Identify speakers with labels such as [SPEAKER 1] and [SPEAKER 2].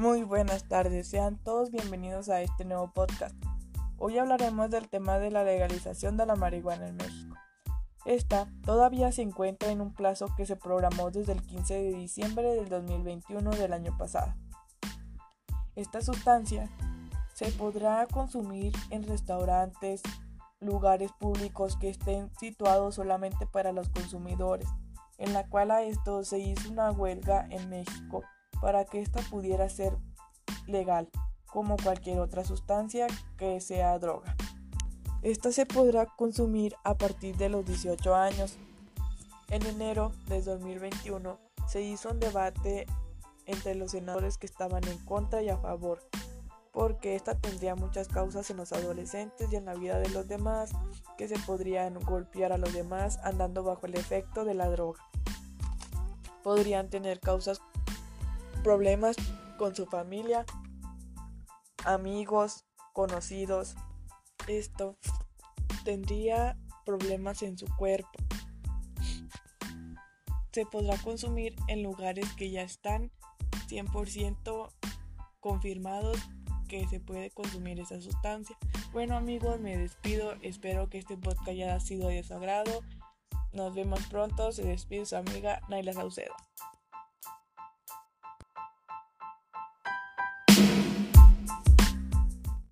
[SPEAKER 1] Muy buenas tardes, sean todos bienvenidos a este nuevo podcast. Hoy hablaremos del tema de la legalización de la marihuana en México. Esta todavía se encuentra en un plazo que se programó desde el 15 de diciembre del 2021 del año pasado. Esta sustancia se podrá consumir en restaurantes, lugares públicos que estén situados solamente para los consumidores, en la cual a esto se hizo una huelga en México para que ésta pudiera ser legal, como cualquier otra sustancia que sea droga. Esta se podrá consumir a partir de los 18 años. En enero de 2021 se hizo un debate entre los senadores que estaban en contra y a favor, porque esta tendría muchas causas en los adolescentes y en la vida de los demás, que se podrían golpear a los demás andando bajo el efecto de la droga. Podrían tener causas problemas con su familia, amigos, conocidos. Esto tendría problemas en su cuerpo. Se podrá consumir en lugares que ya están 100% confirmados que se puede consumir esa sustancia. Bueno amigos, me despido. Espero que este podcast haya sido de su agrado. Nos vemos pronto. Se despide su amiga Naila Saucedo.